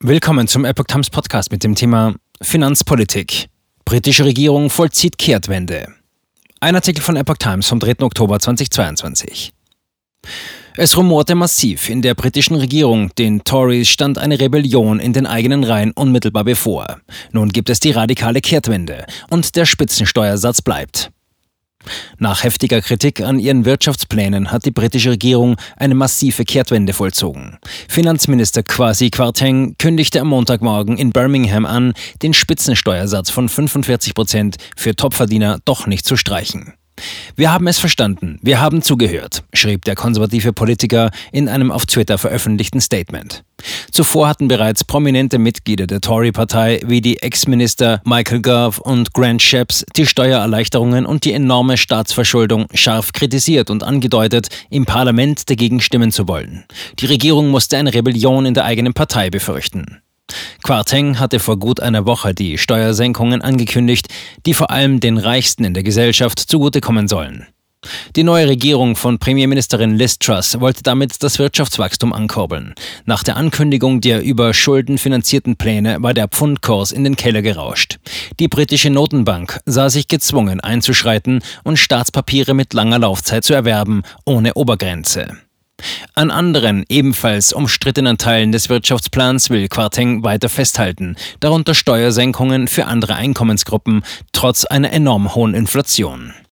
Willkommen zum Epoch Times Podcast mit dem Thema Finanzpolitik. Britische Regierung vollzieht Kehrtwende. Ein Artikel von Epoch Times vom 3. Oktober 2022. Es rumorte massiv in der britischen Regierung. Den Tories stand eine Rebellion in den eigenen Reihen unmittelbar bevor. Nun gibt es die radikale Kehrtwende und der Spitzensteuersatz bleibt. Nach heftiger Kritik an ihren Wirtschaftsplänen hat die britische Regierung eine massive Kehrtwende vollzogen. Finanzminister Kwasi Kwarteng kündigte am Montagmorgen in Birmingham an, den Spitzensteuersatz von 45 Prozent für Topverdiener doch nicht zu streichen. Wir haben es verstanden, wir haben zugehört, schrieb der konservative Politiker in einem auf Twitter veröffentlichten Statement. Zuvor hatten bereits prominente Mitglieder der Tory-Partei wie die Ex-Minister Michael Gove und Grant Shapps die Steuererleichterungen und die enorme Staatsverschuldung scharf kritisiert und angedeutet, im Parlament dagegen stimmen zu wollen. Die Regierung musste eine Rebellion in der eigenen Partei befürchten. Quarteng hatte vor gut einer Woche die Steuersenkungen angekündigt, die vor allem den Reichsten in der Gesellschaft zugutekommen sollen. Die neue Regierung von Premierministerin Liz Truss wollte damit das Wirtschaftswachstum ankurbeln. Nach der Ankündigung der über Schulden finanzierten Pläne war der Pfundkurs in den Keller gerauscht. Die britische Notenbank sah sich gezwungen einzuschreiten und Staatspapiere mit langer Laufzeit zu erwerben, ohne Obergrenze. An anderen, ebenfalls umstrittenen Teilen des Wirtschaftsplans will Quarteng weiter festhalten, darunter Steuersenkungen für andere Einkommensgruppen, trotz einer enorm hohen Inflation.